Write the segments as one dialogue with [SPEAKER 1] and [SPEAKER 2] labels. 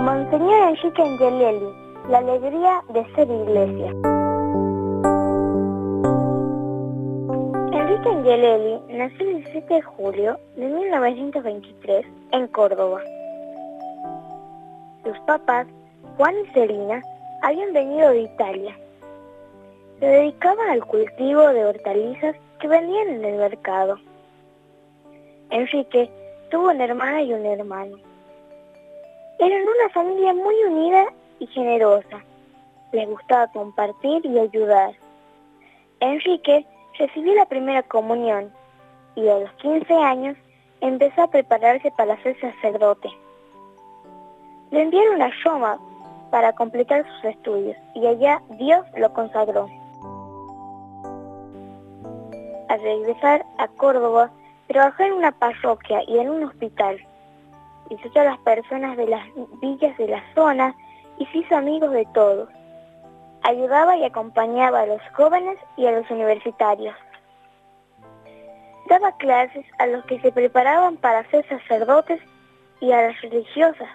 [SPEAKER 1] Monseñor Enrique Angelelli, la alegría de ser iglesia. Enrique Angelelli nació el 17 de julio de 1923 en Córdoba. Sus papás, Juan y Selina, habían venido de Italia. Se dedicaba al cultivo de hortalizas que vendían en el mercado. Enrique tuvo una hermana y un hermano. Eran una familia muy unida y generosa. Les gustaba compartir y ayudar. Enrique recibió la primera comunión y a los 15 años empezó a prepararse para ser sacerdote. Le enviaron a Roma para completar sus estudios y allá Dios lo consagró. Regresar a Córdoba, trabajó en una parroquia y en un hospital. Visitó a las personas de las villas de la zona y se hizo amigos de todos. Ayudaba y acompañaba a los jóvenes y a los universitarios. Daba clases a los que se preparaban para ser sacerdotes y a las religiosas.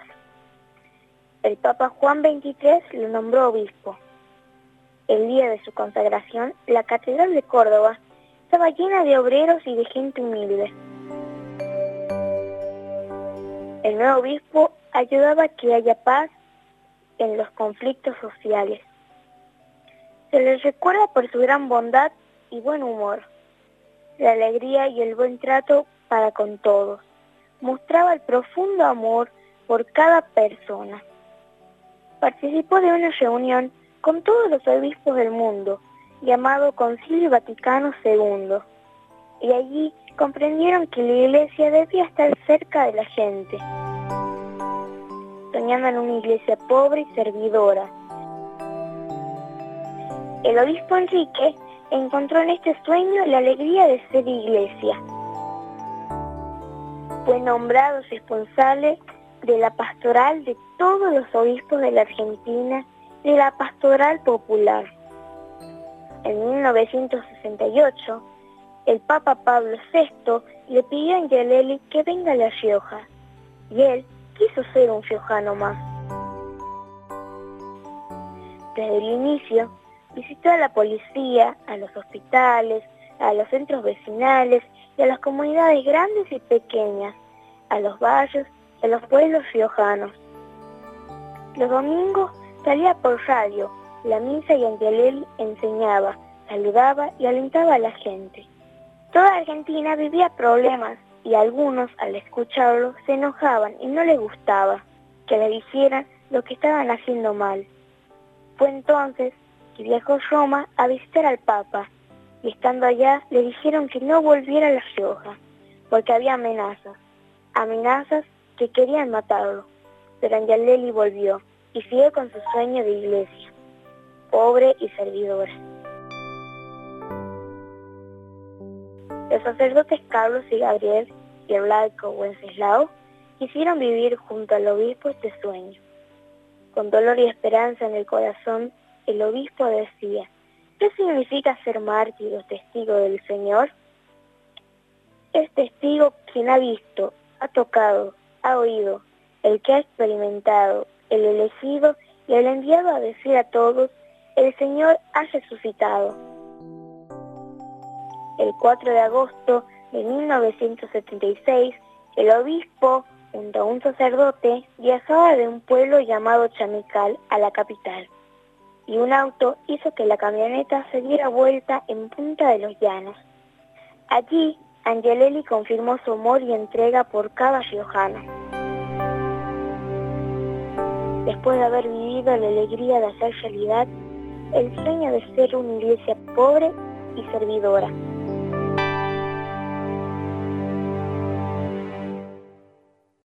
[SPEAKER 1] El Papa Juan XXIII lo nombró obispo. El día de su consagración, la Catedral de Córdoba estaba llena de obreros y de gente humilde. El nuevo obispo ayudaba a que haya paz en los conflictos sociales. Se le recuerda por su gran bondad y buen humor, la alegría y el buen trato para con todos. Mostraba el profundo amor por cada persona. Participó de una reunión con todos los obispos del mundo, llamado Concilio Vaticano II, y allí comprendieron que la iglesia debía estar cerca de la gente, soñando en una iglesia pobre y servidora. El obispo Enrique encontró en este sueño la alegría de ser iglesia. Fue nombrado responsable de la pastoral de todos los obispos de la Argentina, de la pastoral popular. En 1968, el Papa Pablo VI le pidió a Angelelli que venga a La Rioja, y él quiso ser un riojano más. Desde el inicio, visitó a la policía, a los hospitales, a los centros vecinales y a las comunidades grandes y pequeñas, a los barrios y a los pueblos riojanos. Los domingos salía por radio, la misa y Angelelli enseñaba, saludaba y alentaba a la gente. Toda Argentina vivía problemas y algunos al escucharlo se enojaban y no les gustaba que le dijeran lo que estaban haciendo mal. Fue entonces que viajó Roma a visitar al Papa y estando allá le dijeron que no volviera a La Rioja porque había amenazas, amenazas que querían matarlo. Pero Angelelli volvió y siguió con su sueño de iglesia, pobre y servidora. Los sacerdotes Carlos y Gabriel y el laico Wenceslao quisieron vivir junto al obispo este sueño. Con dolor y esperanza en el corazón, el obispo decía, ¿qué significa ser mártir o testigo del Señor? Es testigo quien ha visto, ha tocado, ha oído, el que ha experimentado, el elegido y el enviado a decir a todos, el Señor ha resucitado. El 4 de agosto de 1976, el obispo, junto a un sacerdote, viajaba de un pueblo llamado Chamical a la capital, y un auto hizo que la camioneta se diera vuelta en Punta de los Llanos. Allí, Angelelli confirmó su amor y entrega por cada riojano. Después de haber vivido la alegría de hacer realidad el sueño de ser una iglesia pobre y servidora.